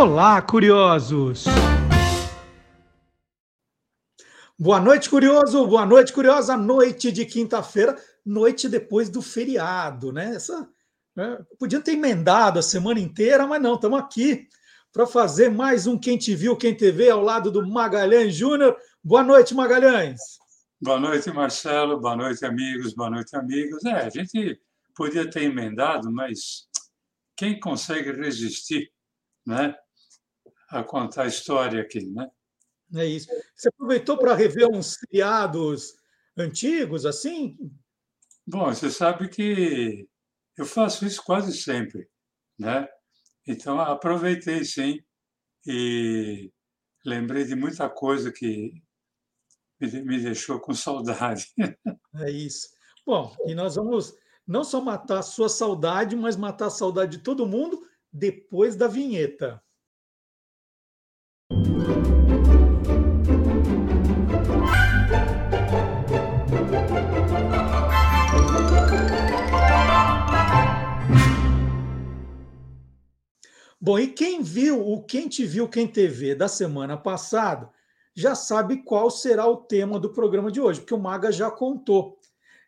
Olá, curiosos! Boa noite, curioso! Boa noite, curiosa! Noite de quinta-feira, noite depois do feriado, né? Essa, né? Podia ter emendado a semana inteira, mas não, estamos aqui para fazer mais um Quem Te Viu, Quem TV, ao lado do Magalhães Júnior. Boa noite, Magalhães! Boa noite, Marcelo. Boa noite, amigos. Boa noite, amigos. É, a gente podia ter emendado, mas quem consegue resistir, né? A contar a história aqui, né? É isso. Você aproveitou para rever uns seriados antigos, assim? Bom, você sabe que eu faço isso quase sempre, né? Então, aproveitei sim e lembrei de muita coisa que me deixou com saudade. É isso. Bom, e nós vamos não só matar a sua saudade, mas matar a saudade de todo mundo depois da vinheta. Bom, e quem viu o Quem Te Viu Quem TV da semana passada já sabe qual será o tema do programa de hoje, porque o Maga já contou.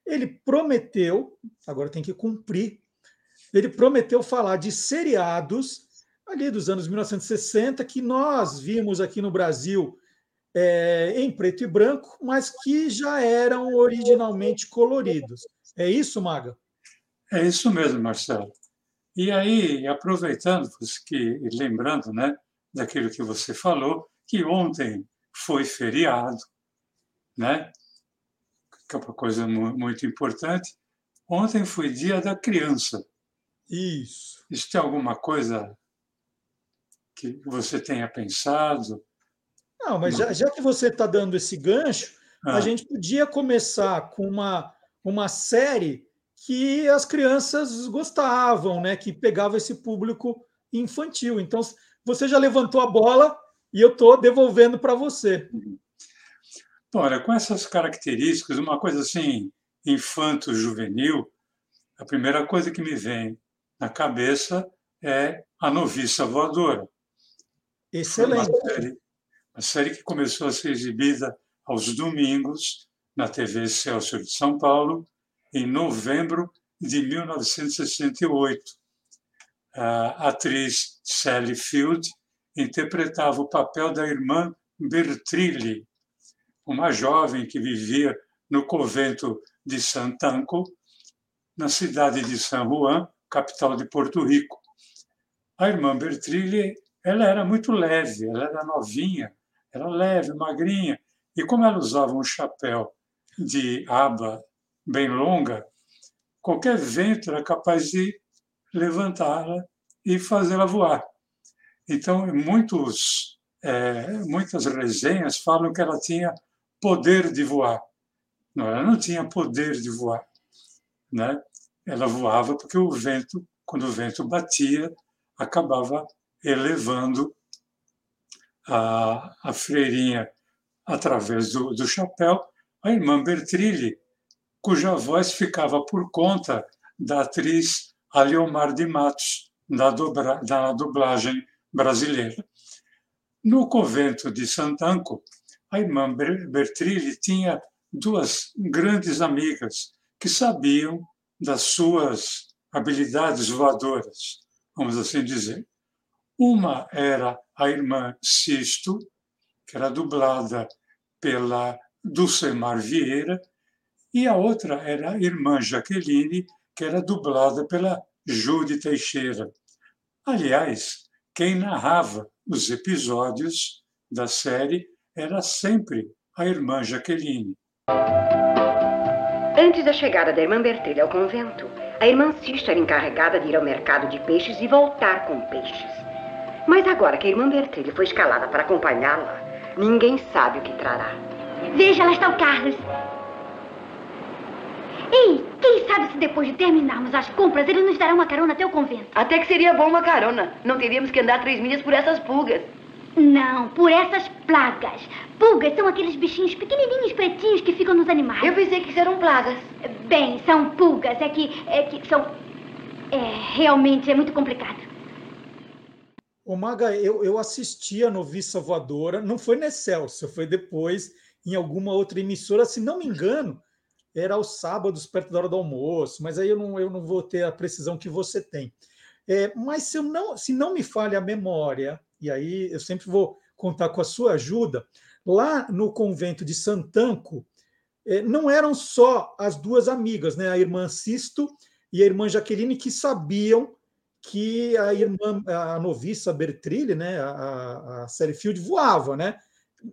Ele prometeu, agora tem que cumprir, ele prometeu falar de seriados ali dos anos 1960 que nós vimos aqui no Brasil é, em preto e branco, mas que já eram originalmente coloridos. É isso, Maga? É isso mesmo, Marcelo. E aí, aproveitando que lembrando, né, daquilo que você falou, que ontem foi feriado, né? Que é uma coisa muito importante. Ontem foi Dia da Criança. Isso. Isso tem alguma coisa que você tenha pensado? Não, mas já, já que você está dando esse gancho, ah. a gente podia começar com uma, uma série que as crianças gostavam, né? Que pegava esse público infantil. Então, você já levantou a bola e eu estou devolvendo para você. Olha, com essas características, uma coisa assim, infanto-juvenil, a primeira coisa que me vem na cabeça é a noviça voadora. Excelente. Uma série, uma série que começou a ser exibida aos domingos na TV Celso de São Paulo em novembro de 1968. A atriz Sally Field interpretava o papel da irmã Bertrilli, uma jovem que vivia no convento de Santanco, na cidade de San Juan, capital de Porto Rico. A irmã Bertrilli, ela era muito leve, ela era novinha, era leve, magrinha, e como ela usava um chapéu de aba bem longa, qualquer vento era capaz de levantá-la e fazê-la voar. Então, muitos, é, muitas resenhas falam que ela tinha poder de voar. Não, ela não tinha poder de voar. Né? Ela voava porque o vento, quando o vento batia, acabava elevando a, a freirinha através do, do chapéu a irmã Bertrilli, cuja voz ficava por conta da atriz Aliomar de Matos, na, dobra, na dublagem brasileira. No convento de Santanco, a irmã Bertrilli tinha duas grandes amigas que sabiam das suas habilidades voadoras, vamos assim dizer. Uma era a irmã Sisto, que era dublada pela Dulcemar Vieira, e a outra era a irmã Jaqueline, que era dublada pela Júlia Teixeira. Aliás, quem narrava os episódios da série era sempre a irmã Jaqueline. Antes da chegada da irmã Bertelha ao convento, a irmã Sisto era encarregada de ir ao mercado de peixes e voltar com peixes. Mas agora que a irmã Bertelha foi escalada para acompanhá-la, ninguém sabe o que trará. Veja, lá está o Carlos. Ei, quem sabe se depois de terminarmos as compras ele nos dará uma carona até o convento? Até que seria bom uma carona. Não teríamos que andar três milhas por essas pulgas. Não, por essas plagas. Pulgas são aqueles bichinhos pequenininhos, pretinhos que ficam nos animais. Eu pensei que eram plagas. Bem, são pulgas. É que, é que são... É, realmente é muito complicado. Ô Maga, eu, eu assisti a Noviça Voadora, não foi na Excelsior, foi depois em alguma outra emissora, se não me engano, era aos sábados, perto da hora do almoço, mas aí eu não, eu não vou ter a precisão que você tem. É, mas se, eu não, se não me falha a memória, e aí eu sempre vou contar com a sua ajuda, lá no convento de Santanco, é, não eram só as duas amigas, né, a irmã Sisto e a irmã Jaqueline, que sabiam que a irmã, a noviça Bertrilli, né, a, a Field, voava, né?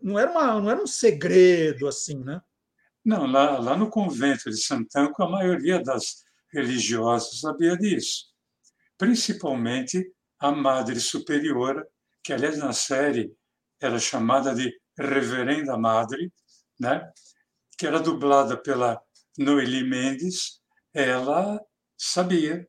Não era, uma, não era um segredo assim, né? Não, lá, lá no convento de Santanco, a maioria das religiosas sabia disso. Principalmente a Madre Superiora, que, aliás, na série era chamada de Reverenda Madre, né? que era dublada pela Noeli Mendes, ela sabia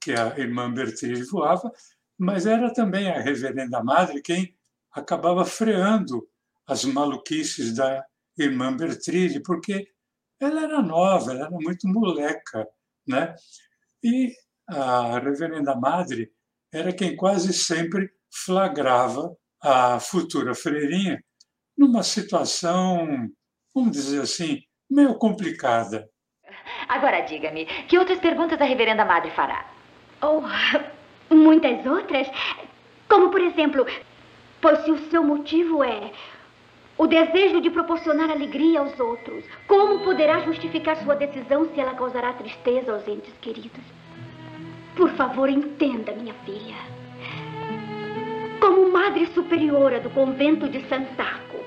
que a irmã Bertrilli voava, mas era também a Reverenda Madre quem acabava freando as maluquices da irmã Bertrilli, porque ela era nova, ela era muito moleca, né? E a reverenda madre era quem quase sempre flagrava a futura freirinha numa situação, vamos dizer assim, meio complicada. Agora diga-me, que outras perguntas a reverenda madre fará? Oh, muitas outras. Como, por exemplo, pois se o seu motivo é o desejo de proporcionar alegria aos outros. Como poderá justificar sua decisão se ela causará tristeza aos entes queridos? Por favor, entenda, minha filha. Como Madre Superiora do convento de Santaco,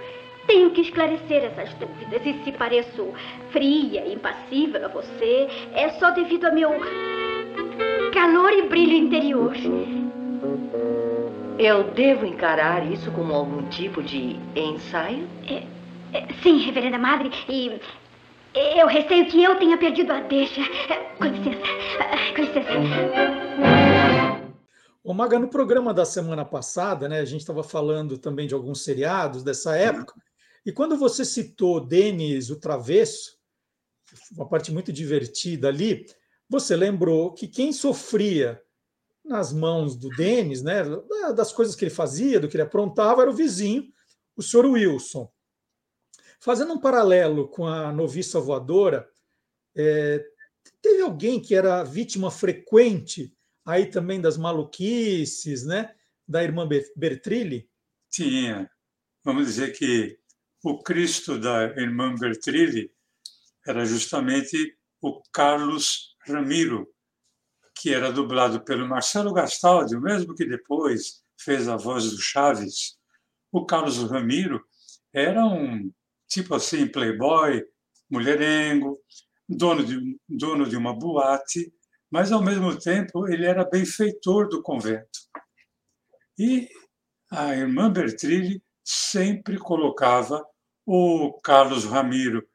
tenho que esclarecer essas dúvidas. E se pareço fria e impassível a você, é só devido ao meu calor e brilho interior. Eu devo encarar isso como algum tipo de ensaio? É, é, sim, Reverenda Madre, e eu receio que eu tenha perdido a deixa. Com licença, com licença. Ô Maga, no programa da semana passada, né, a gente estava falando também de alguns seriados dessa época, e quando você citou Denis o Travesso, uma parte muito divertida ali, você lembrou que quem sofria nas mãos do Denis, né, das coisas que ele fazia, do que ele aprontava, era o vizinho, o senhor Wilson. Fazendo um paralelo com a noviça voadora, é, teve alguém que era vítima frequente aí também das maluquices, né, da irmã Bertrilli? Tinha. Vamos dizer que o Cristo da irmã Bertrilli era justamente o Carlos Ramiro, que era dublado pelo Marcelo Gastaldi, o mesmo que depois fez a voz do Chaves. O Carlos Ramiro era um tipo assim, playboy, mulherengo, dono de, dono de uma boate, mas ao mesmo tempo ele era benfeitor do convento. E a irmã Bertrilli sempre colocava o Carlos Ramiro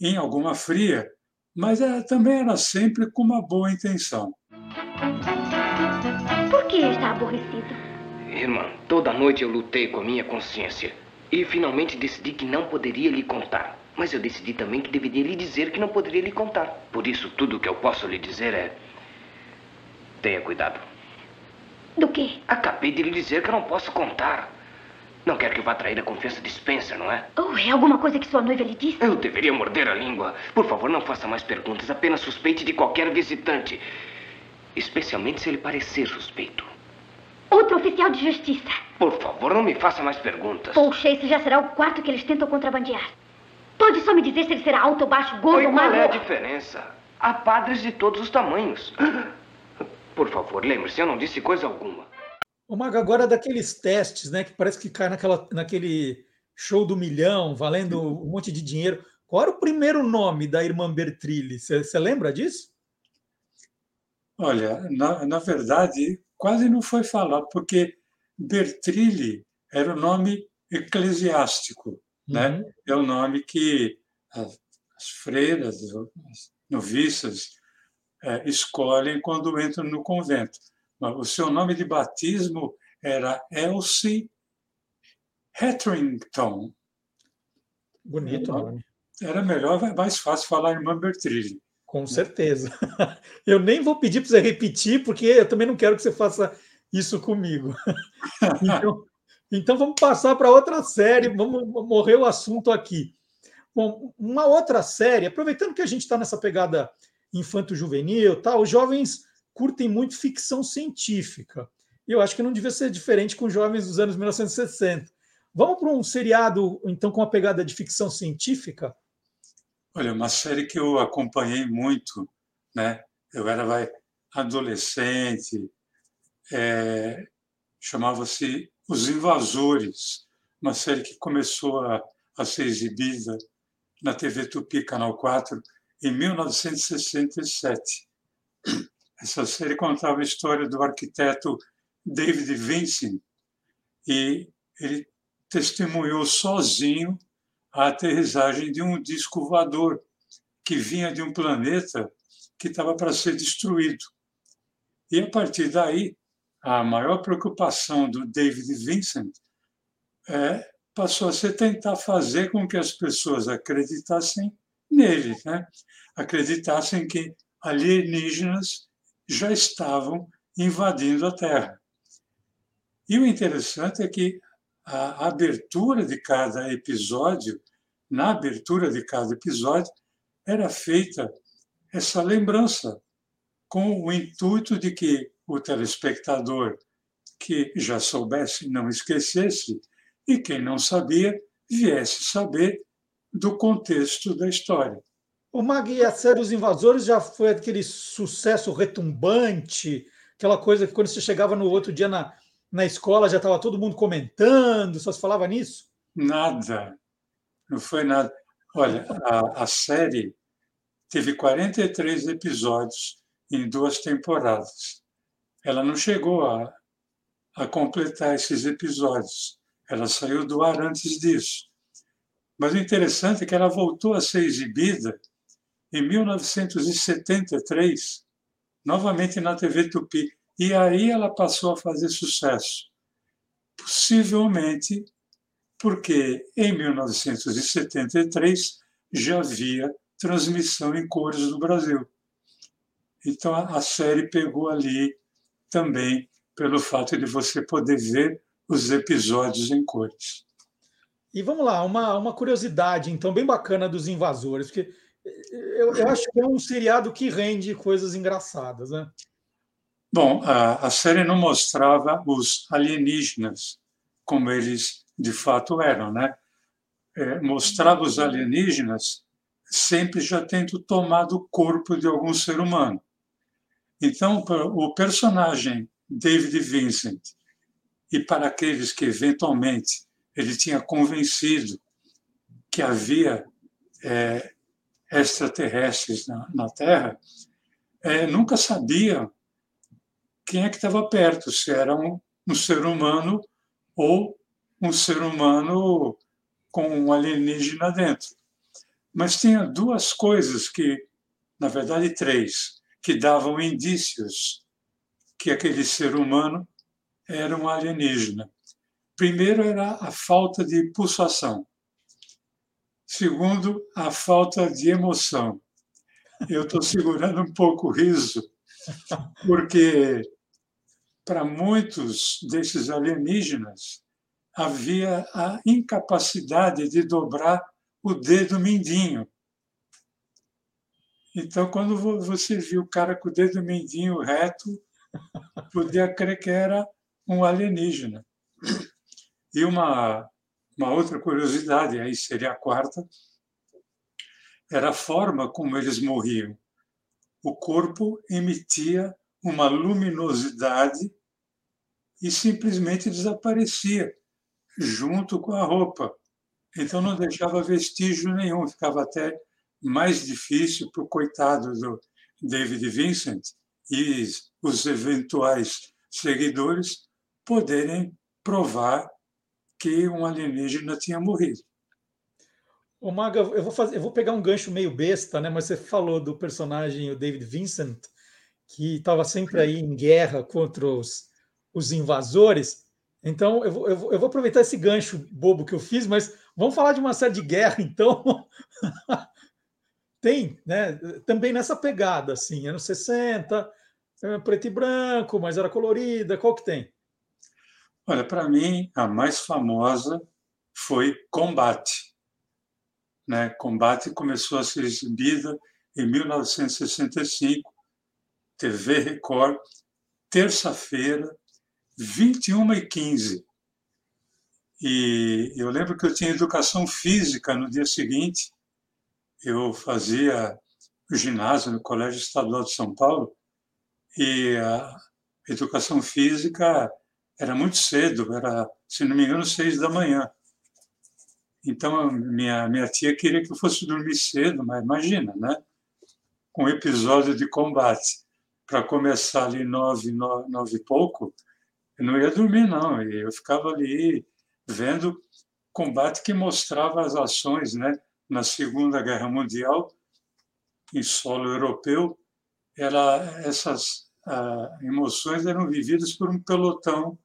em alguma fria, mas ela também era sempre com uma boa intenção. Por que está aborrecido? Irmã, toda noite eu lutei com a minha consciência. E finalmente decidi que não poderia lhe contar. Mas eu decidi também que deveria lhe dizer que não poderia lhe contar. Por isso, tudo o que eu posso lhe dizer é. Tenha cuidado. Do quê? Acabei de lhe dizer que eu não posso contar. Não quero que vá trair a confiança de Spencer, não é? Oh, é alguma coisa que sua noiva lhe disse? Eu deveria morder a língua. Por favor, não faça mais perguntas. Apenas suspeite de qualquer visitante. Especialmente se ele parecer suspeito. Outro oficial de justiça. Por favor, não me faça mais perguntas. Poxa, esse já será o quarto que eles tentam contrabandear. Pode só me dizer se ele será alto ou baixo, gordo ou magro? Qual é a diferença? Há padres de todos os tamanhos. Por favor, lembre-se, eu não disse coisa alguma. O Mago, agora daqueles testes, né, que parece que cai naquela, naquele show do milhão, valendo um monte de dinheiro. Qual era o primeiro nome da irmã Bertrilli? Você lembra disso? Olha, na, na verdade, quase não foi falado, porque Bertrilli era o nome eclesiástico, né? uhum. né? É o nome que as freiras, as noviças, é, escolhem quando entram no convento. O seu nome de batismo era Elsie Hetherington. Bonito nome. Era melhor, mais fácil falar irmã Bertrilli. Com certeza. Eu nem vou pedir para você repetir, porque eu também não quero que você faça isso comigo. então, então vamos passar para outra série, vamos morrer o assunto aqui. Bom, uma outra série, aproveitando que a gente está nessa pegada infanto-juvenil, tá, os jovens curtem muito ficção científica. Eu acho que não devia ser diferente com os jovens dos anos 1960. Vamos para um seriado, então, com uma pegada de ficção científica? Olha, uma série que eu acompanhei muito, né? Eu era vai, adolescente, é, chamava-se Os Invasores, uma série que começou a, a ser exibida na TV Tupi, Canal 4, em 1967. Essa série contava a história do arquiteto David Vincent e ele testemunhou sozinho a aterrissagem de um disco voador que vinha de um planeta que estava para ser destruído. E a partir daí, a maior preocupação do David Vincent é, passou a ser tentar fazer com que as pessoas acreditassem nele, né? acreditassem que alienígenas já estavam invadindo a Terra. E o interessante é que a abertura de cada episódio, na abertura de cada episódio, era feita essa lembrança, com o intuito de que o telespectador que já soubesse não esquecesse, e quem não sabia viesse saber do contexto da história. O Magui, a série Os Invasores já foi aquele sucesso retumbante, aquela coisa que quando você chegava no outro dia na, na escola já estava todo mundo comentando, só se falava nisso? Nada, não foi nada. Olha, a, a série teve 43 episódios em duas temporadas. Ela não chegou a, a completar esses episódios, ela saiu do ar antes disso. Mas o interessante é que ela voltou a ser exibida em 1973, novamente na TV Tupi. E aí ela passou a fazer sucesso. Possivelmente porque em 1973 já havia transmissão em cores no Brasil. Então a série pegou ali também pelo fato de você poder ver os episódios em cores. E vamos lá, uma, uma curiosidade, então, bem bacana dos invasores, porque eu, eu acho que é um seriado que rende coisas engraçadas, né? Bom, a, a série não mostrava os alienígenas como eles de fato eram, né? É, mostrava os alienígenas sempre já tendo tomado o corpo de algum ser humano. Então, o personagem David Vincent, e para aqueles que eventualmente ele tinha convencido que havia é, extraterrestres na, na Terra, é, nunca sabia quem é que estava perto, se era um, um ser humano ou um ser humano com um alienígena dentro. Mas tinha duas coisas que, na verdade, três, que davam indícios que aquele ser humano era um alienígena. Primeiro era a falta de pulsação. Segundo, a falta de emoção. Eu estou segurando um pouco o riso, porque para muitos desses alienígenas, havia a incapacidade de dobrar o dedo mindinho. Então, quando você viu o cara com o dedo mindinho reto, podia crer que era um alienígena. E uma, uma outra curiosidade, aí seria a quarta, era a forma como eles morriam. O corpo emitia uma luminosidade e simplesmente desaparecia junto com a roupa. Então não deixava vestígio nenhum, ficava até mais difícil para o coitado do David Vincent e os eventuais seguidores poderem provar que um alienígena tinha morrido. Ô Maga, eu vou, fazer, eu vou pegar um gancho meio besta, né? Mas você falou do personagem, o David Vincent, que estava sempre aí em guerra contra os, os invasores. Então, eu vou, eu, vou, eu vou, aproveitar esse gancho bobo que eu fiz, mas vamos falar de uma série de guerra, então. Tem, né? Também nessa pegada, assim, anos 60, É preto e branco, mas era colorida. Qual que tem? Olha, para mim, a mais famosa foi Combate. Né? Combate começou a ser exibida em 1965, TV Record, terça-feira, 21 e 15. Eu lembro que eu tinha educação física no dia seguinte. Eu fazia ginásio no Colégio Estadual de São Paulo e a educação física era muito cedo, era, se não me engano, seis da manhã. Então, minha, minha tia queria que eu fosse dormir cedo, mas imagina, né? Um episódio de combate para começar ali nove, nove, nove e pouco, eu não ia dormir, não. Eu ficava ali vendo combate que mostrava as ações né, na Segunda Guerra Mundial, em solo europeu. Era, essas emoções eram vividas por um pelotão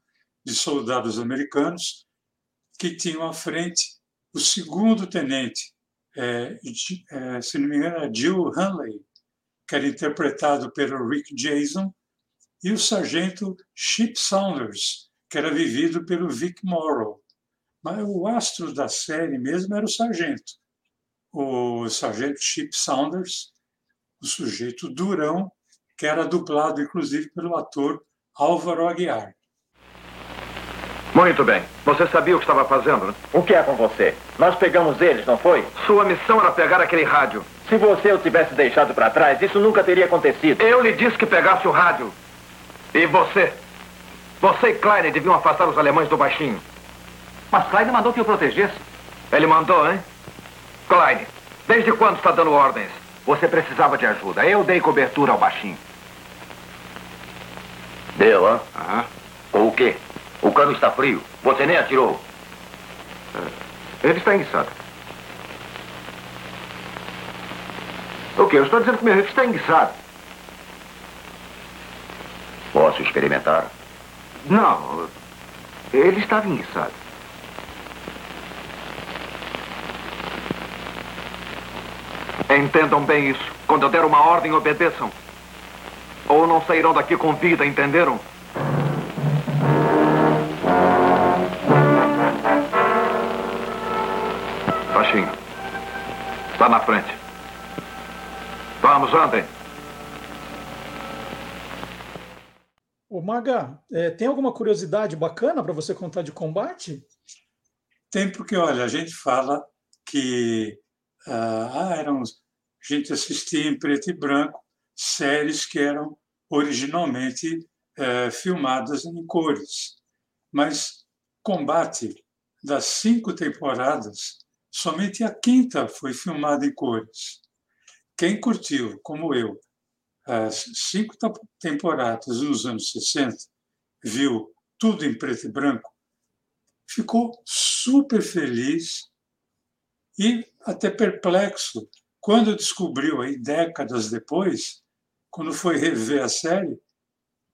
de soldados americanos que tinham à frente o segundo tenente, é, é, se não me engano, era Jill Hanley, que era interpretado pelo Rick Jason, e o sargento Chip Saunders, que era vivido pelo Vic Morrow. Mas o astro da série mesmo era o sargento. O sargento Chip Saunders, o sujeito durão, que era dublado inclusive pelo ator Álvaro Aguiar. Muito bem. Você sabia o que estava fazendo, né? O que é com você? Nós pegamos eles, não foi? Sua missão era pegar aquele rádio. Se você o tivesse deixado para trás, isso nunca teria acontecido. Eu lhe disse que pegasse o rádio. E você? Você e Klein deviam afastar os alemães do baixinho. Mas Klein mandou que eu protegesse. Ele mandou, hein? Klein, desde quando está dando ordens? Você precisava de ajuda. Eu dei cobertura ao baixinho. Deu, hã? Aham. Ou o quê? O cano está frio. Você nem atirou. Ele está enguiçado. O quê? Eu estou dizendo que meu rifle está enguiçado. Posso experimentar? Não. Ele estava enguiçado. Entendam bem isso. Quando eu der uma ordem, obedeçam. Ou não sairão daqui com vida, entenderam? Está na frente. Vamos, andem. Ô Maga, é, tem alguma curiosidade bacana para você contar de combate? Tem, porque, olha, a gente fala que ah, ah, eram, a gente assistia em preto e branco séries que eram originalmente eh, filmadas em cores. Mas Combate, das cinco temporadas, somente a quinta foi filmada em cores. Quem curtiu, como eu, as cinco temporadas nos anos 60, viu tudo em preto e branco, ficou super feliz e até perplexo quando descobriu, aí, décadas depois, quando foi rever a série,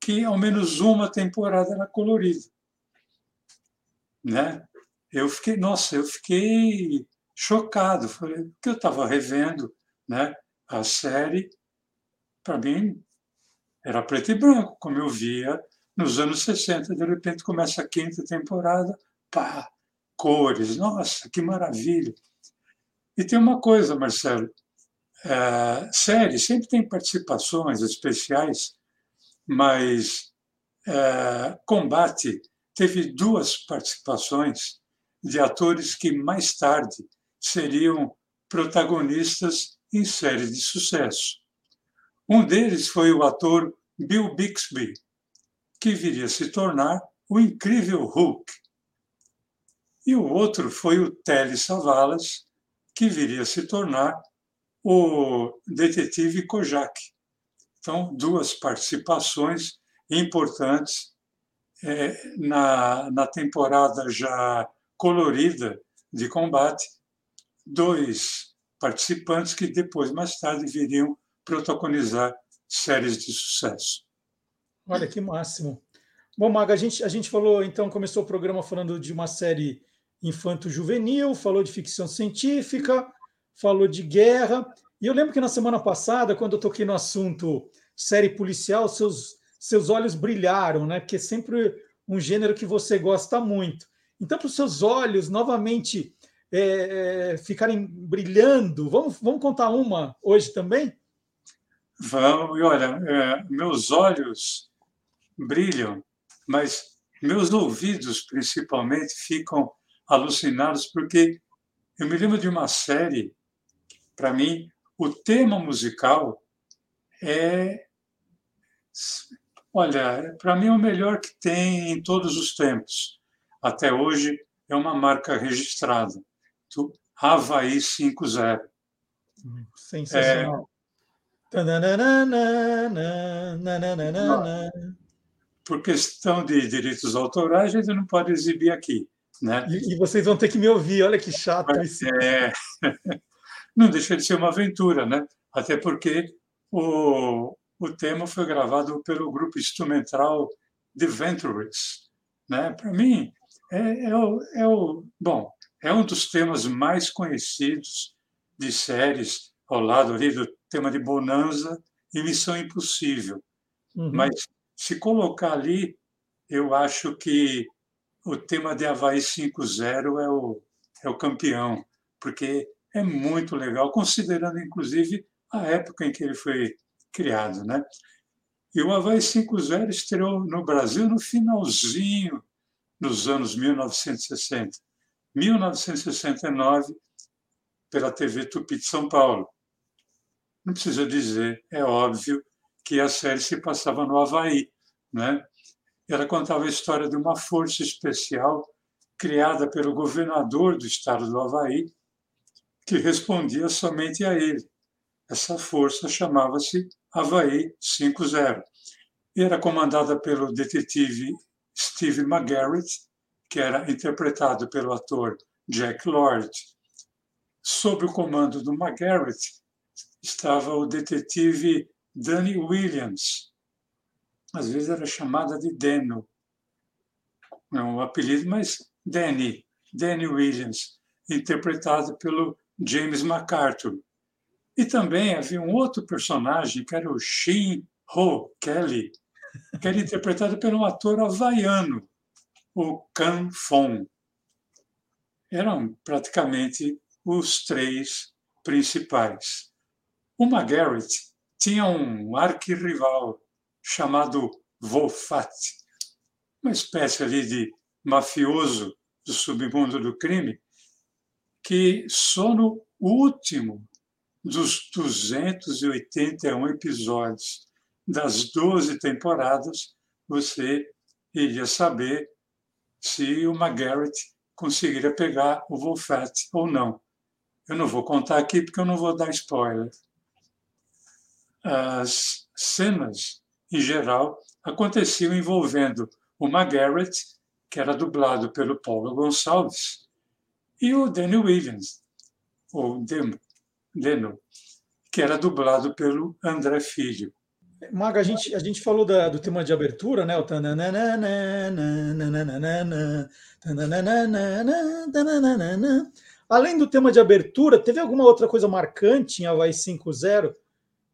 que ao menos uma temporada era colorida. Né? Eu fiquei, nossa, eu fiquei chocado, falei, porque eu estava revendo né, a série, para mim era preto e branco, como eu via nos anos 60, de repente começa a quinta temporada, pá, cores, nossa, que maravilha. E tem uma coisa, Marcelo, é, série sempre tem participações especiais, mas é, Combate teve duas participações de atores que mais tarde seriam protagonistas em séries de sucesso. Um deles foi o ator Bill Bixby, que viria a se tornar o incrível Hulk. E o outro foi o Telly Savalas, que viria a se tornar o detetive Kojak. Então, duas participações importantes é, na, na temporada já colorida de combate, dois participantes que depois, mais tarde, viriam protagonizar séries de sucesso. Olha que máximo. Bom, Maga, a gente, a gente falou, então, começou o programa falando de uma série infanto-juvenil, falou de ficção científica, falou de guerra. E eu lembro que na semana passada, quando eu toquei no assunto série policial, seus, seus olhos brilharam, né? Porque é sempre um gênero que você gosta muito. Então, para os seus olhos novamente é, é, ficarem brilhando, vamos, vamos contar uma hoje também? Vamos, e olha, é, meus olhos brilham, mas meus ouvidos principalmente ficam alucinados porque eu me lembro de uma série, para mim, o tema musical é olha, para mim é o melhor que tem em todos os tempos. Até hoje é uma marca registrada, do Havaí 5.0. Sensacional. É, por questão de direitos autorais, a gente não pode exibir aqui. Né? E, e vocês vão ter que me ouvir, olha que chato isso. É, não deixa de ser uma aventura, né? até porque o, o tema foi gravado pelo grupo instrumental The Ventures. Né? Para mim, é, é, o, é, o, bom, é um dos temas mais conhecidos de séries, ao lado ali do tema de Bonanza e Missão Impossível. Uhum. Mas se colocar ali, eu acho que o tema de Havaí 5.0 é o, é o campeão, porque é muito legal, considerando inclusive a época em que ele foi criado. Né? E o Havaí 5.0 estreou no Brasil no finalzinho dos anos 1960. 1969, pela TV Tupi de São Paulo. Não precisa dizer, é óbvio que a série se passava no Havaí. Né? Ela contava a história de uma força especial criada pelo governador do estado do Havaí, que respondia somente a ele. Essa força chamava-se Havaí 5-0 e era comandada pelo detetive Steve McGarrett, que era interpretado pelo ator Jack Lord. Sob o comando do McGarrett estava o detetive Danny Williams. Às vezes era chamada de Deno. É um apelido, mas Danny, Danny Williams, interpretado pelo James MacArthur. E também havia um outro personagem, que era o Shin Ho Kelly, que era interpretado por um ator havaiano, o Kan Fong. Eram praticamente os três principais. O McGarrett tinha um arquirrival chamado Wolfat, uma espécie ali de mafioso do submundo do crime, que só no último dos 281 episódios das 12 temporadas, você iria saber se o McGarrett conseguiria pegar o Wolfat ou não. Eu não vou contar aqui porque eu não vou dar spoiler. As cenas, em geral, aconteciam envolvendo o McGarrett, que era dublado pelo Paulo Gonçalves, e o Danny Williams, ou Demo, Leno, que era dublado pelo André Filho. Maga, a gente, a gente falou da, do tema de abertura, né? O Além do tema de abertura, teve alguma outra coisa marcante em Havaí 5.0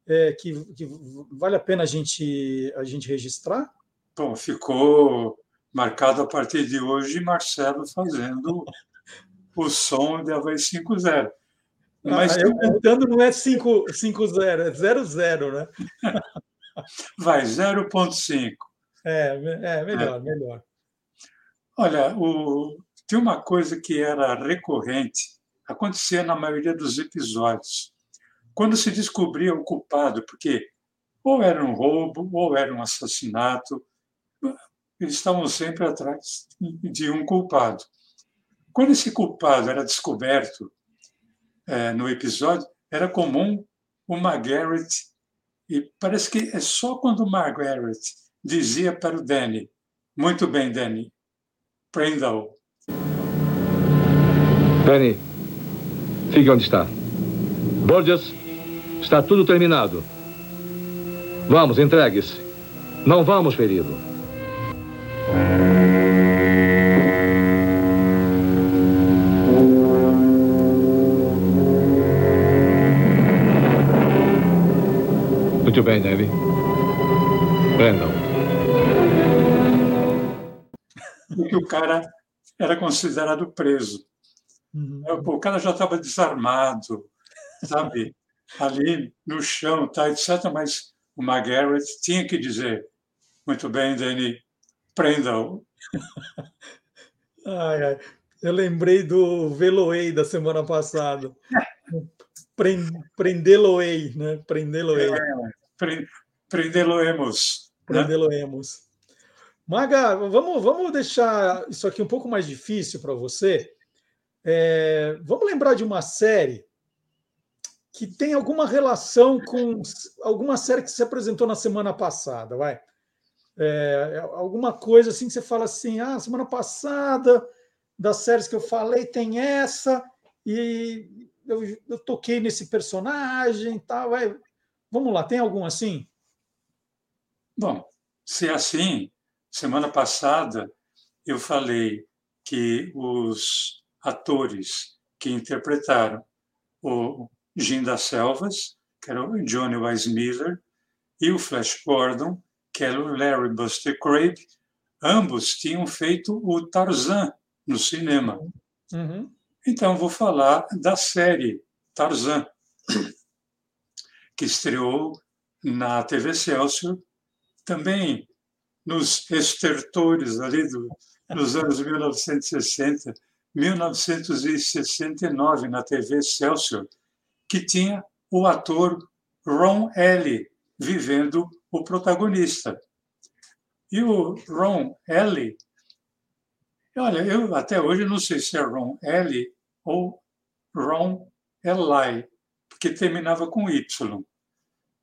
é, que, que, vale a pena a gente, a gente registrar? Bom, ficou marcado a partir de hoje Marcelo fazendo o som de Havaí 5.0. Mas ah, eu cantando não é 5-0, é 0-0, né? Vai, 0,5. É, é, melhor, é. melhor. Olha, o, tem uma coisa que era recorrente, acontecia na maioria dos episódios. Quando se descobria o culpado, porque ou era um roubo, ou era um assassinato, eles estavam sempre atrás de um culpado. Quando esse culpado era descoberto é, no episódio, era comum o McGarrett, e parece que é só quando o McGarrett dizia para o Danny: Muito bem, Danny, prenda-o. Danny, fique onde está. Borges, está tudo terminado. Vamos, entregue-se. Não vamos feri-lo. Muito bem, Debbie. Prendam. Porque o cara era considerado preso. Uhum. O cara já estava desarmado, sabe? Ali no chão, tá, etc. Mas o McGarrett tinha que dizer: muito bem, Danny, prenda-o. ai, ai. Eu lembrei do Veloei da semana passada. Prendê-lo-ei, né? Prendê-lo-ei. É, Prendê-lo-emos. Prendê-lo-emos. Maga, vamos, vamos deixar isso aqui um pouco mais difícil para você. É, vamos lembrar de uma série que tem alguma relação com alguma série que se apresentou na semana passada, vai. É, alguma coisa assim que você fala assim, ah, semana passada das séries que eu falei tem essa e eu, eu toquei nesse personagem, tal. Vai. Vamos lá, tem algum assim? Bom, se é assim, semana passada eu falei que os atores que interpretaram o Jim das Selvas, que era o Johnny Weissmiller, e o Flash Gordon, que era o Larry Buster Craig, ambos tinham feito o Tarzan no cinema. Uhum. Então, vou falar da série Tarzan, que estreou na TV Celsius também nos estertores ali do, dos anos 1960, 1969 na TV Celsius, que tinha o ator Ron Ellie vivendo o protagonista. E o Ron Ellie, olha, eu até hoje não sei se é Ron Ellie ou Ron Eli, porque terminava com Y.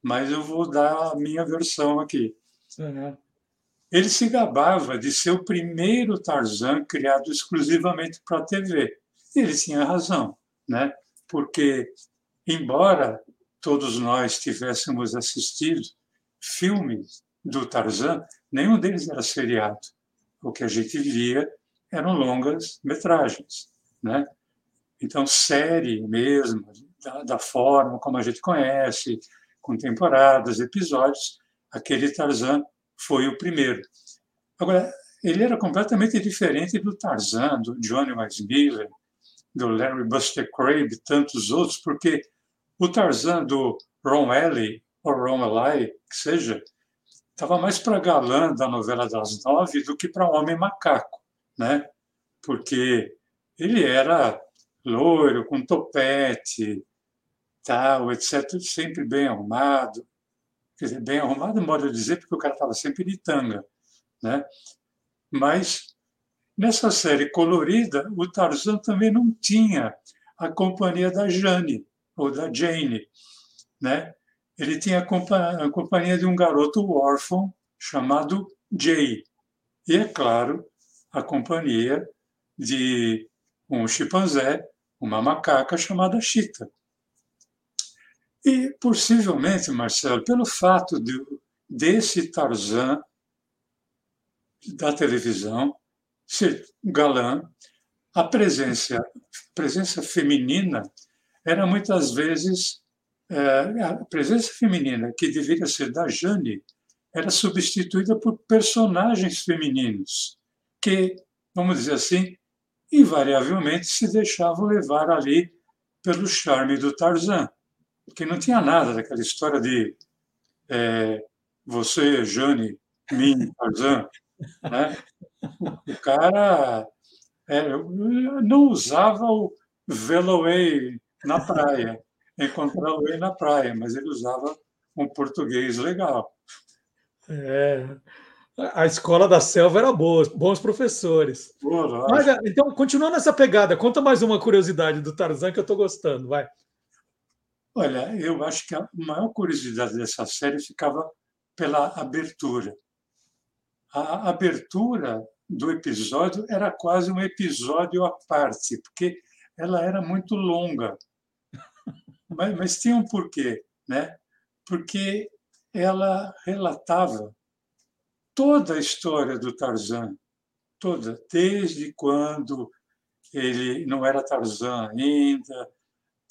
Mas eu vou dar a minha versão aqui. Uhum. Ele se gabava de ser o primeiro Tarzan criado exclusivamente para a TV. E ele tinha razão, né? porque, embora todos nós tivéssemos assistido filmes do Tarzan, nenhum deles era seriado. O que a gente via eram longas metragens. Né? Então, série mesmo, da, da forma como a gente conhece, com temporadas, episódios, aquele Tarzan foi o primeiro. Agora, ele era completamente diferente do Tarzan, do Johnny Weissmuller, do Larry Buster Crabbe, tantos outros, porque o Tarzan do Ron Ellie, ou Ron Eli, que seja, estava mais para galã da novela das nove do que para homem macaco, né? Porque ele era loiro, com topete, tal, etc., sempre bem arrumado, quer dizer, bem arrumado, modo de dizer, porque o cara estava sempre de tanga, né? Mas nessa série colorida, o Tarzan também não tinha a companhia da Jane ou da Jane, né? Ele tinha a companhia de um garoto órfão chamado Jay e é claro a companhia de um chimpanzé, uma macaca chamada Chita. E, possivelmente, Marcelo, pelo fato de, desse Tarzan da televisão ser galã, a presença, presença feminina era muitas vezes é, a presença feminina que deveria ser da Jane era substituída por personagens femininos que, vamos dizer assim, invariavelmente se deixavam levar ali pelo charme do Tarzan porque não tinha nada daquela história de é, você, Jane, mim, Tarzan. Né? O cara é, não usava o Veloway na praia, encontrar o way na praia, mas ele usava um português legal. É, a escola da selva era boa, bons professores. Mas, então, continuando essa pegada, conta mais uma curiosidade do Tarzan que eu estou gostando, vai. Olha, eu acho que a maior curiosidade dessa série ficava pela abertura. A abertura do episódio era quase um episódio à parte, porque ela era muito longa. Mas, mas tinha um porquê, né? Porque ela relatava toda a história do Tarzan, toda, desde quando ele não era Tarzan ainda,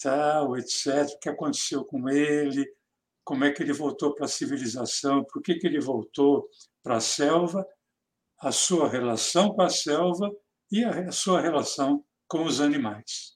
tal, etc., o que aconteceu com ele, como é que ele voltou para a civilização, por que, que ele voltou para a selva, a sua relação com a selva e a sua relação com os animais.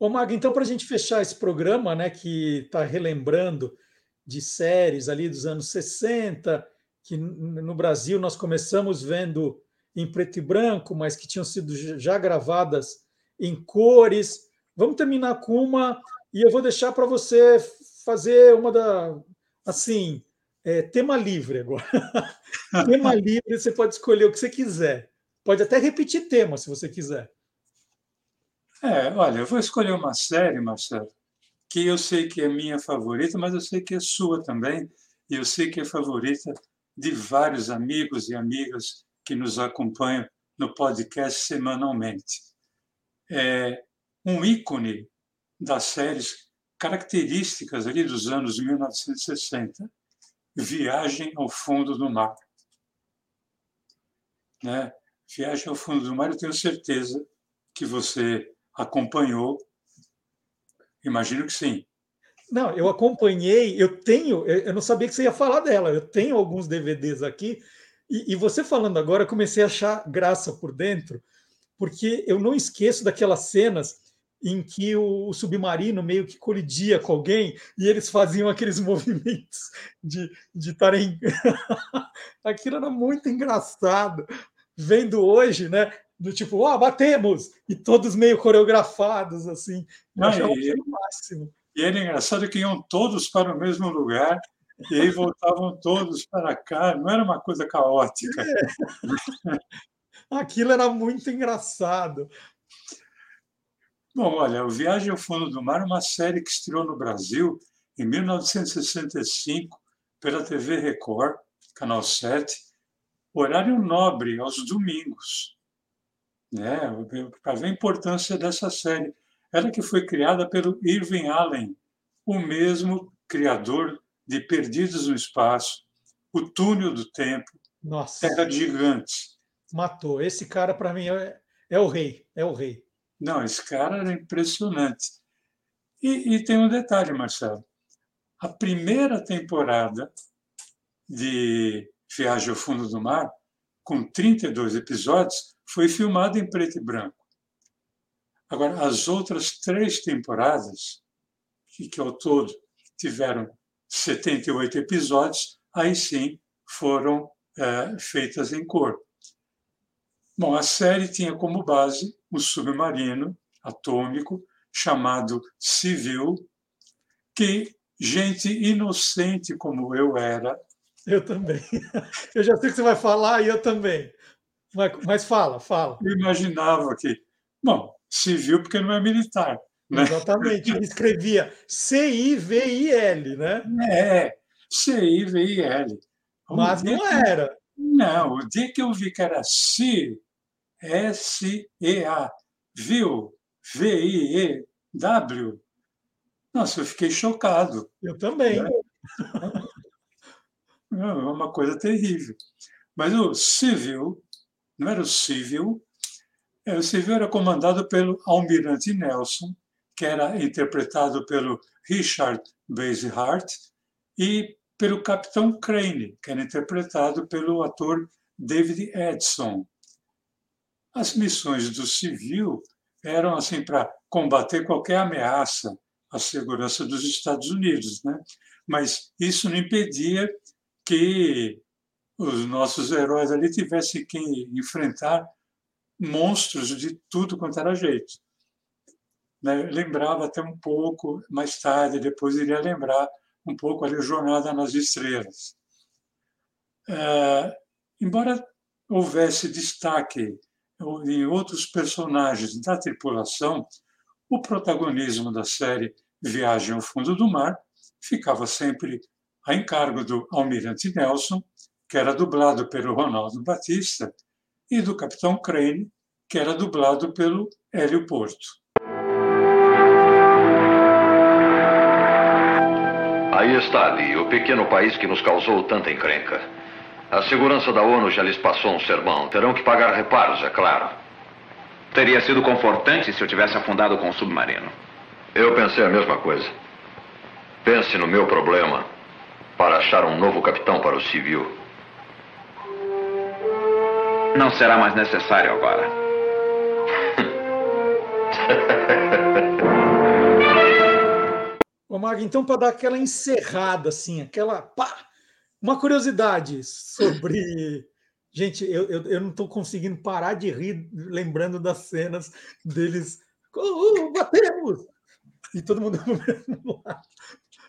Ô, Mago, então, para a gente fechar esse programa, né, que está relembrando de séries ali dos anos 60, que no Brasil nós começamos vendo em preto e branco, mas que tinham sido já gravadas em cores. Vamos terminar com uma, e eu vou deixar para você fazer uma da. Assim, é, tema livre agora. tema livre, você pode escolher o que você quiser. Pode até repetir tema, se você quiser. É, olha, eu vou escolher uma série, Marcelo, que eu sei que é minha favorita, mas eu sei que é sua também, e eu sei que é favorita de vários amigos e amigas que nos acompanham no podcast semanalmente. É um ícone das séries características ali dos anos 1960, Viagem ao Fundo do Mar. Né? Viagem ao Fundo do Mar, eu tenho certeza que você acompanhou. Imagino que sim. Não, eu acompanhei, eu tenho, eu não sabia que você ia falar dela, eu tenho alguns DVDs aqui, e, e você falando agora, eu comecei a achar graça por dentro, porque eu não esqueço daquelas cenas em que o, submarino meio que colidia com alguém e eles faziam aqueles movimentos de estarem. Aquilo era muito engraçado. Vendo hoje, né? Do tipo, ó, oh, batemos! E todos meio coreografados, assim. Não, e, o máximo. E era engraçado que iam todos para o mesmo lugar e aí voltavam todos para cá. Não era uma coisa caótica. É. Aquilo era muito engraçado. Bom, olha, o Viagem ao Fundo do Mar é uma série que estreou no Brasil em 1965 pela TV Record, Canal 7, horário nobre, aos domingos. Né? Para ver a importância dessa série. Ela que foi criada pelo Irving Allen, o mesmo criador de Perdidos no Espaço, O Túnel do Tempo, Nossa. Terra de Gigantes. Matou. Esse cara, para mim, é, é o rei. É o rei. Não, esse cara era impressionante. E, e, tem um detalhe, Marcelo. A primeira temporada de Viagem ao Fundo do Mar, com 32 episódios, foi filmada em preto e branco. Agora, as outras três temporadas, que, que ao todo tiveram 78 episódios, aí sim foram é, feitas em cor. Bom, a série tinha como base um submarino atômico chamado Civil, que gente inocente como eu era. Eu também. Eu já sei que você vai falar e eu também. Mas, mas fala, fala. Eu imaginava que, bom, civil porque não é militar. Né? Exatamente. Ele escrevia C-I-V-I-L, né? É, C-I-V-I-L. Mas não era. Não, o dia que eu vi que era C, S-E-A. Viu? V-I-E-W. Nossa, eu fiquei chocado. Eu também. É uma coisa terrível. Mas o civil, não era o civil, é, o civil era comandado pelo almirante Nelson, que era interpretado pelo Richard Basehart, e pelo capitão Crane, que era interpretado pelo ator David Edson. As missões do civil eram assim para combater qualquer ameaça à segurança dos Estados Unidos, né? Mas isso não impedia que os nossos heróis ali tivessem que enfrentar monstros de tudo quanto era jeito. Né? Lembrava até um pouco, mais tarde, depois iria lembrar um pouco ali Jornada nas Estrelas. É, embora houvesse destaque em outros personagens da tripulação, o protagonismo da série Viagem ao Fundo do Mar ficava sempre a encargo do Almirante Nelson, que era dublado pelo Ronaldo Batista, e do Capitão Crane, que era dublado pelo Hélio Porto. Aí está ali, o pequeno país que nos causou tanta encrenca. A segurança da ONU já lhes passou um sermão. Terão que pagar reparos, é claro. Teria sido confortante se eu tivesse afundado com o submarino. Eu pensei a mesma coisa. Pense no meu problema para achar um novo capitão para o civil. Não será mais necessário agora. Ô, Mag, então, para dar aquela encerrada, assim, aquela. Pá, uma curiosidade sobre. Gente, eu, eu, eu não estou conseguindo parar de rir lembrando das cenas deles. Oh, batemos! E todo mundo no mesmo lado.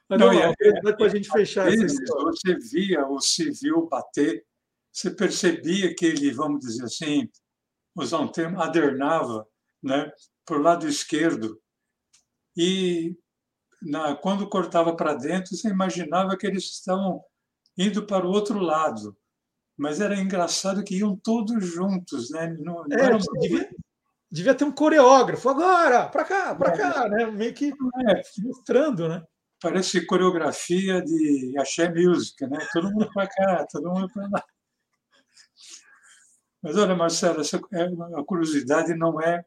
Mas não, não é, é, para a gente fechar vezes, Você via o civil bater, você percebia que ele, vamos dizer assim, usar um termo, adernava né, por lado esquerdo. E na, quando cortava para dentro, você imaginava que eles estavam indo para o outro lado. Mas era engraçado que iam todos juntos, né? Não, não é, devia, devia, ter um coreógrafo agora, para cá, para é, cá, né? Meio que é, mostrando, né? Parece coreografia de axé music, né? Todo mundo para cá, todo mundo para lá. Mas olha, Marcelo, essa, é, a curiosidade não é,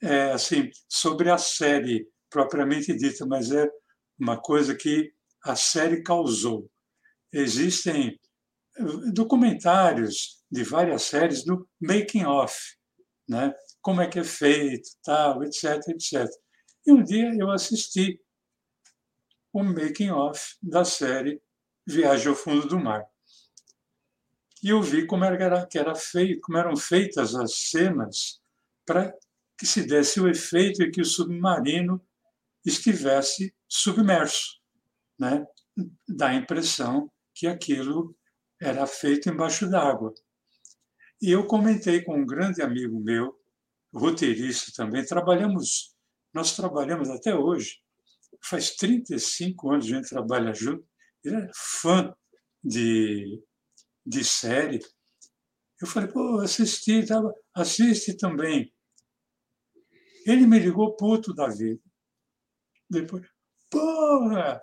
é assim sobre a série propriamente dita, mas é uma coisa que a série causou existem eh, documentários de várias séries do making of, né? Como é que é feito, tal, etc, etc. E um dia eu assisti o making of da série Viagem ao Fundo do Mar. E eu vi como era, que era feito, como eram feitas as cenas para que se desse o efeito e que o submarino estivesse submerso, né? Dá a impressão que aquilo era feito embaixo d'água. E eu comentei com um grande amigo meu, roteirista também, trabalhamos, nós trabalhamos até hoje, faz 35 anos que a gente trabalha junto, ele é fã de, de série. Eu falei, pô, assisti, tava, assiste também. Ele me ligou puto da vida. Depois, porra,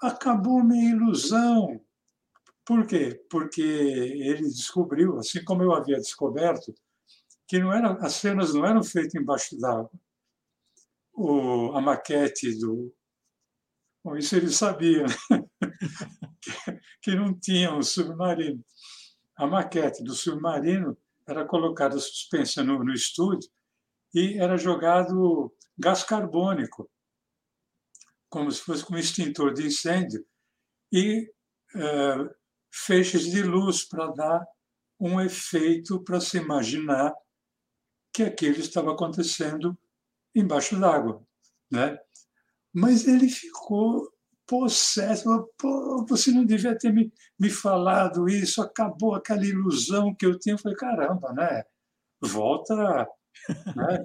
acabou minha ilusão. Por quê? Porque ele descobriu, assim como eu havia descoberto, que não era, as cenas não eram feitas embaixo d'água. a maquete do. Bom, isso ele sabia, né? que não tinha um submarino. A maquete do submarino era colocada suspensa no, no estúdio e era jogado gás carbônico como se fosse um extintor de incêndio, e uh, feixes de luz para dar um efeito para se imaginar que aquilo estava acontecendo embaixo d'água, né? Mas ele ficou possesso. Você não devia ter me, me falado isso, acabou aquela ilusão que eu tinha. Eu falei, caramba, né? Volta, né?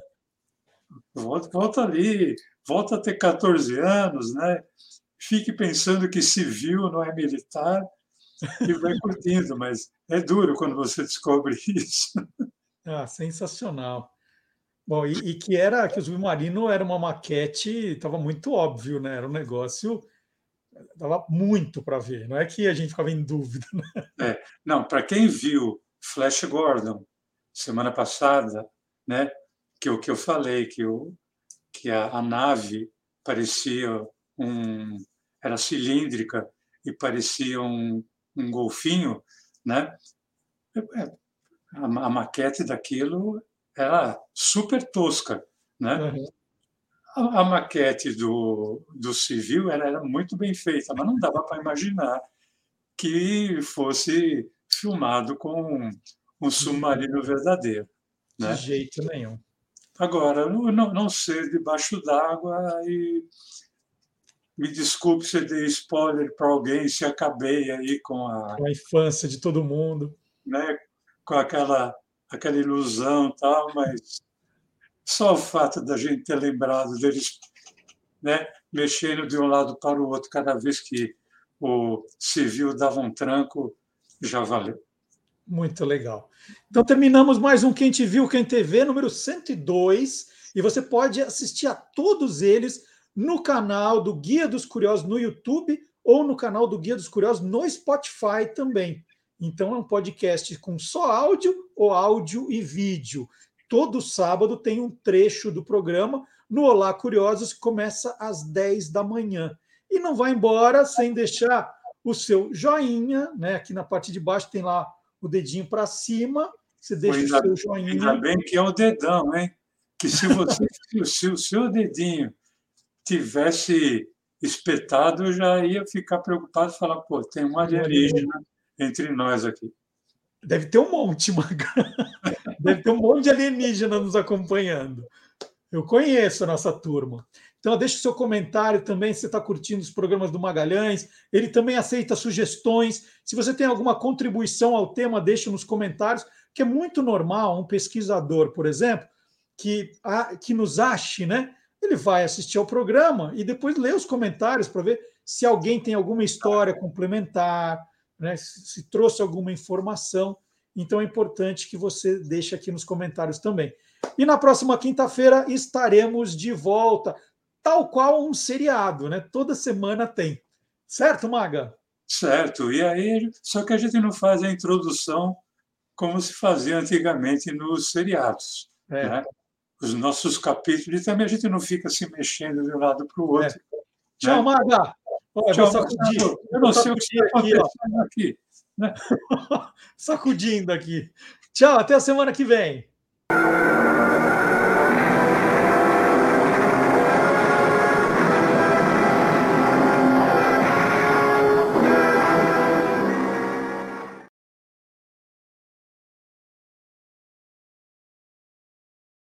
Volta, volta ali, volta a ter 14 anos, né? Fique pensando que civil não é militar e vai curtindo, mas é duro quando você descobre isso. Ah, sensacional. Bom, e, e que era que o submarino era uma maquete, estava muito óbvio, né? Era um negócio dava muito para ver, não é que a gente ficava em dúvida. Né? É, não, para quem viu Flash Gordon semana passada, né, que o que eu falei que o que a, a nave parecia um era cilíndrica e parecia um, um golfinho, né? É, é, a, a, maquete daquilo era super tosca, né? Uhum. A, a, maquete do, do civil era, era muito bem feita, mas não dava para imaginar que fosse filmado com um submarino verdadeiro. Né? De jeito nenhum. Agora, não, não ser debaixo d'água e me desculpe se dei spoiler para alguém, se acabei aí com a, com a infância de todo mundo, né? com aquela, aquela ilusão tal, mas só o fato da gente ter lembrado deles né, mexendo de um lado para o outro cada vez que o civil dava um tranco, já valeu. Muito legal. Então terminamos mais um Quem Te Viu, Quem TV, número 102. E você pode assistir a todos eles no canal do Guia dos Curiosos no YouTube ou no canal do Guia dos Curiosos no Spotify também. Então é um podcast com só áudio ou áudio e vídeo. Todo sábado tem um trecho do programa no Olá Curiosos que começa às 10 da manhã. E não vai embora sem deixar o seu joinha, né? Aqui na parte de baixo tem lá o dedinho para cima. Você deixa ainda, o seu joinha. Ainda bem que é o dedão, hein? Que se você se o seu dedinho tivesse espetado, eu já ia ficar preocupado e falar, pô, tem um alienígena entre nós aqui. Deve ter um monte, Maga. Deve ter um monte de alienígena nos acompanhando. Eu conheço a nossa turma. Então, deixe o seu comentário também se você está curtindo os programas do Magalhães. Ele também aceita sugestões. Se você tem alguma contribuição ao tema, deixe nos comentários, que é muito normal um pesquisador, por exemplo, que, que nos ache, né? Ele vai assistir ao programa e depois lê os comentários para ver se alguém tem alguma história complementar, né? se trouxe alguma informação. Então é importante que você deixe aqui nos comentários também. E na próxima quinta-feira estaremos de volta tal qual um seriado, né? Toda semana tem. Certo, Maga? Certo. E aí, só que a gente não faz a introdução como se fazia antigamente nos seriados. É. Né? Os nossos capítulos, e também a gente não fica se mexendo de um lado para o outro. É. Né? Tchau, Maga! Olha, Tchau, sacudir. Eu não sei o que está acontecendo aqui. Né? Sacudindo aqui. Tchau, até a semana que vem.